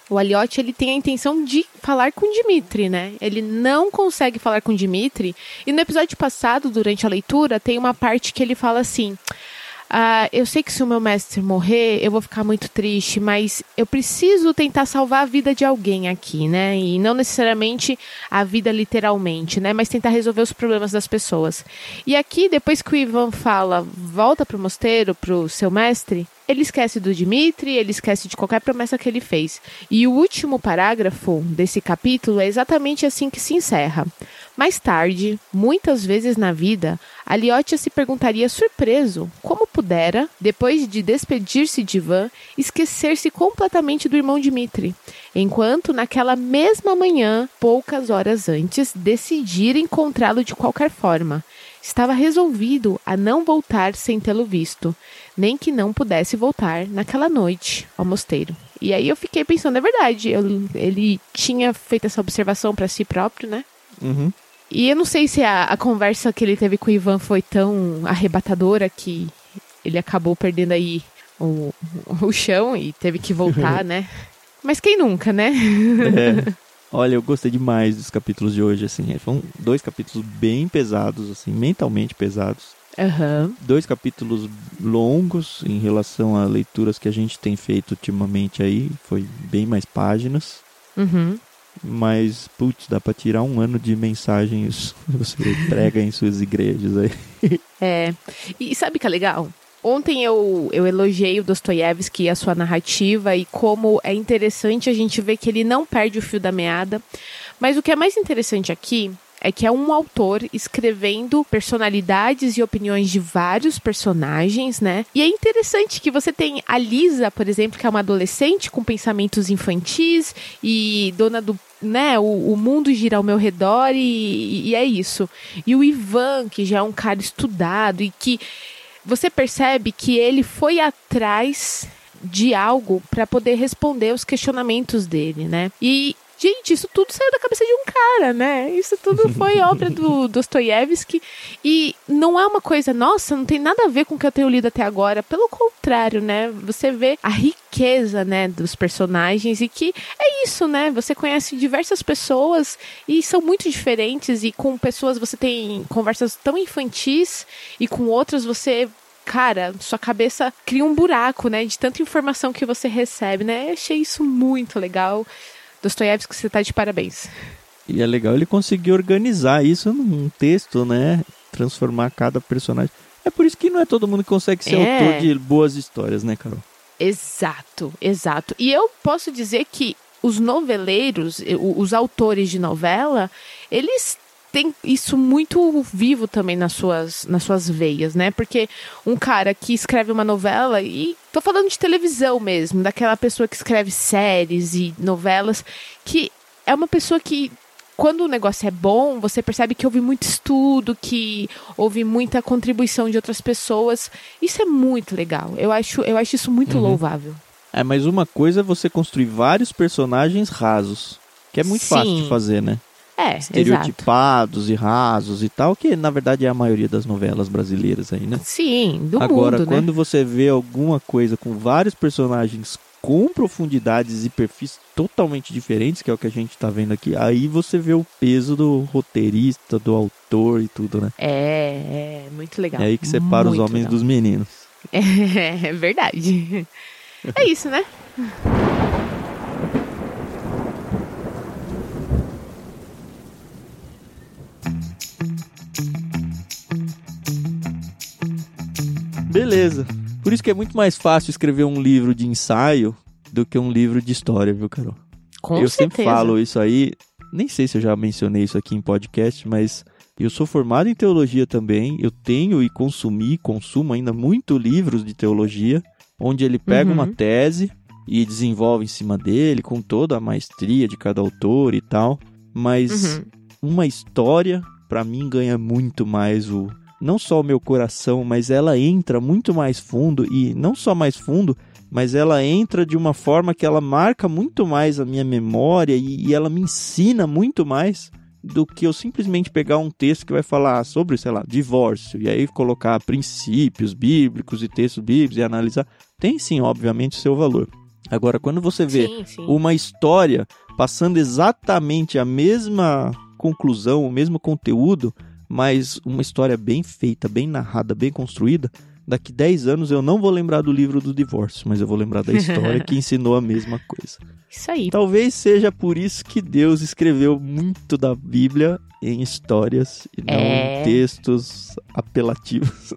o Aliotti ele tem a intenção de falar com Dimitri, né? Ele não consegue falar com Dimitri. E no episódio passado, durante a leitura, tem uma parte que ele fala assim: ah, eu sei que se o meu mestre morrer, eu vou ficar muito triste, mas eu preciso tentar salvar a vida de alguém aqui, né? E não necessariamente a vida literalmente, né? Mas tentar resolver os problemas das pessoas. E aqui, depois que o Ivan fala, volta pro mosteiro, pro seu mestre, ele esquece do Dimitri, ele esquece de qualquer promessa que ele fez. E o último parágrafo desse capítulo é exatamente assim que se encerra. Mais tarde, muitas vezes na vida, Aliotia se perguntaria surpreso como pudera, depois de despedir-se de Ivan, esquecer-se completamente do irmão Dimitri, enquanto naquela mesma manhã, poucas horas antes, decidira encontrá-lo de qualquer forma. Estava resolvido a não voltar sem tê-lo visto, nem que não pudesse voltar naquela noite ao mosteiro. E aí eu fiquei pensando, é verdade, eu- ele tinha feito essa observação para si próprio, né? Uhum. E eu não sei se a, a conversa que ele teve com o Ivan foi tão arrebatadora que ele acabou perdendo aí o, o chão e teve que voltar, (laughs) né? Mas quem nunca, né? É. (laughs) Olha, eu gostei demais dos capítulos de hoje, assim. Foram dois capítulos bem pesados, assim, mentalmente pesados. Aham. Dois capítulos longos em relação a leituras que a gente tem feito ultimamente aí. Foi bem mais páginas. Uhum. Mas, putz, dá pra tirar um ano de mensagens que você prega em suas igrejas aí. (laughs) É. E sabe que é legal? Ontem eu, eu elogiei o Dostoiévski e a sua narrativa e como é interessante a gente ver que ele não perde o fio da meada. Mas o que é mais interessante aqui é que é um autor escrevendo personalidades e opiniões de vários personagens, né? E é interessante que você tem a Lisa, por exemplo, que é uma adolescente com pensamentos infantis e dona do né, o, o mundo gira ao meu redor e, e é isso. E o Ivan, que já é um cara estudado e que você percebe que ele foi atrás de algo para poder responder os questionamentos dele, né? E gente, isso tudo saiu da cabeça de um cara, né? Isso tudo foi (laughs) obra do Dostoiévski e não é uma coisa, nossa, não tem nada a ver com o que eu tenho lido até agora. Pelo contrário, né? Você vê a riqueza, né, dos personagens e que é isso, né? Você conhece diversas pessoas e são muito diferentes e com pessoas você tem conversas tão infantis e com outras você cara, sua cabeça cria um buraco, né, de tanta informação que você recebe, né? Eu achei isso muito legal. Dostoiévski, você tá de parabéns. E é legal ele conseguir organizar isso num texto, né? Transformar cada personagem. É por isso que não é todo mundo que consegue ser É. autor de boas histórias, né, Carol? Exato, exato. E eu posso dizer que os noveleiros, os autores de novela, eles têm isso muito vivo também nas suas, nas suas veias, né? Porque um cara que escreve uma novela, e tô falando de televisão mesmo, daquela pessoa que escreve séries e novelas, que é uma pessoa que quando o negócio é bom, você percebe que houve muito estudo, que houve muita contribuição de outras pessoas. Isso é muito legal. Eu acho, eu acho isso muito louvável. É, mas uma coisa é você construir vários personagens rasos. Que é muito fácil de Sim. fazer, né? É, exato. Estereotipados e rasos e tal, que na verdade é a maioria das novelas brasileiras aí, né? Sim, do Agora, mundo, quando né? você vê alguma coisa com vários personagens com profundidades e perfis totalmente diferentes, que é o que a gente tá vendo aqui, aí você vê o peso do roteirista, do autor e tudo, né? É, é muito legal. É aí que separa os Muito homens legal. dos meninos. (laughs) É, é verdade. É isso, né? Beleza. Por isso que é muito mais fácil escrever um livro de ensaio do que um livro de história, viu, Carol? Com eu certeza. sempre falo isso aí. nem sei se eu já mencionei isso aqui em podcast, mas eu sou formado em teologia também. Eu tenho e consumi, consumo ainda muito livros de teologia, onde ele pega uhum. uma tese e desenvolve em cima dele com toda a maestria de cada autor e tal. Mas uhum. uma história, para mim, ganha muito mais o. Não só o meu coração, mas ela entra muito mais fundo e não só mais fundo, mas ela entra de uma forma que ela marca muito mais a minha memória e, e ela me ensina muito mais do que eu simplesmente pegar um texto que vai falar sobre, sei lá, divórcio, e aí colocar princípios bíblicos e textos bíblicos e analisar. Tem sim, obviamente, seu valor. Agora, quando você vê sim, sim. uma história passando exatamente a mesma conclusão, o mesmo conteúdo, mas uma história bem feita, bem narrada, bem construída, daqui 10 anos eu não vou lembrar do livro do divórcio, mas eu vou lembrar da história que (laughs) ensinou a mesma coisa. Isso aí. Talvez seja por isso que Deus escreveu muito da Bíblia em histórias e não é... em textos apelativos.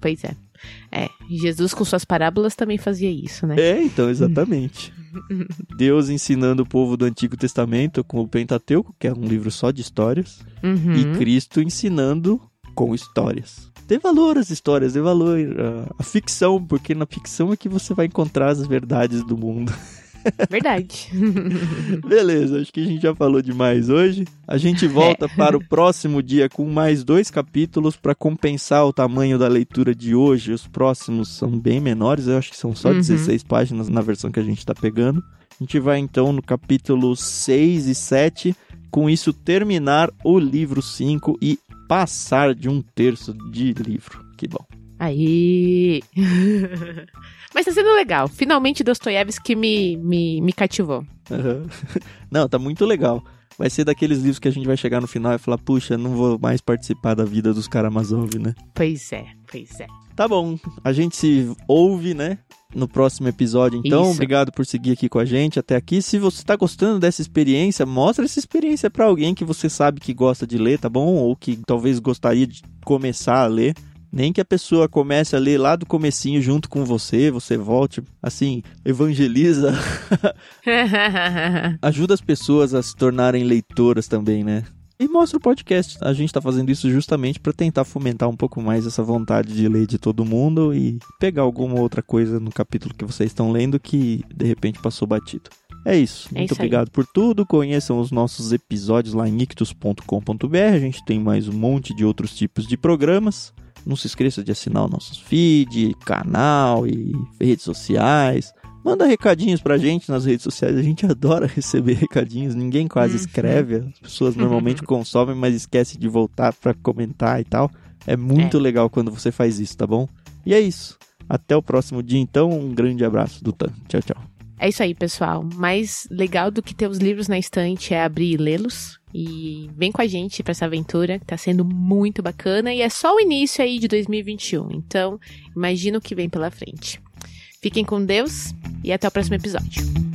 Pois é. É, Jesus com suas parábolas também fazia isso, né? É, então, exatamente. (laughs) Deus ensinando o povo do Antigo Testamento com o Pentateuco, que é um livro só de histórias, uhum. e Cristo ensinando com histórias. Dê valor às histórias, dê valor à ficção, porque na ficção é que você vai encontrar as verdades do mundo. (laughs) Verdade. (laughs) Beleza, acho que a gente já falou demais hoje. A gente volta é. para o próximo dia com mais dois capítulos para compensar o tamanho da leitura de hoje. Os próximos são bem menores, eu acho que são só uhum. 16 páginas na versão que a gente está pegando. A gente vai então no capítulo 6 e 7, com isso terminar o livro 5 e passar de um terço de livro. Que bom. Aí. (laughs) Mas tá sendo legal. Finalmente Dostoiévski me, me, me cativou. Uhum. (laughs) Não, tá muito legal. Vai ser daqueles livros que a gente vai chegar no final e falar, puxa, não vou mais participar da vida dos Karamazov, né? Pois é, pois é. Tá bom, a gente se ouve, né? No próximo episódio, então. Isso. Obrigado por seguir aqui com a gente até aqui. Se você tá gostando dessa experiência, mostra essa experiência para alguém que você sabe que gosta de ler, tá bom? Ou que talvez gostaria de começar a ler. Nem que a pessoa comece a ler lá do comecinho junto com você, você volte, assim, evangeliza. (laughs) Ajuda as pessoas a se tornarem leitoras também, né? E mostra o podcast. A gente está fazendo isso justamente para tentar fomentar um pouco mais essa vontade de ler de todo mundo e pegar alguma outra coisa no capítulo que vocês estão lendo que de repente passou batido. É isso. É Muito isso obrigado por tudo. Conheçam os nossos episódios lá em ictus.com.br. A gente tem mais um monte de outros tipos de programas. Não se esqueça de assinar o nosso feed, canal e redes sociais. Manda recadinhos pra gente nas redes sociais, a gente (laughs) adora receber recadinhos. Ninguém quase uhum. escreve, as pessoas normalmente (laughs) consomem, mas esquece de voltar para comentar e tal. É muito é. legal quando você faz isso, tá bom? E é isso. Até o próximo dia, então. Um grande abraço do Tan. Tchau, tchau. É isso aí, pessoal. Mais legal do que ter os livros na estante é abrir e lê-los. E vem com a gente para essa aventura, que tá sendo muito bacana e é só o início aí de 2021. Então, imagina o que vem pela frente. Fiquem com Deus e até o próximo episódio.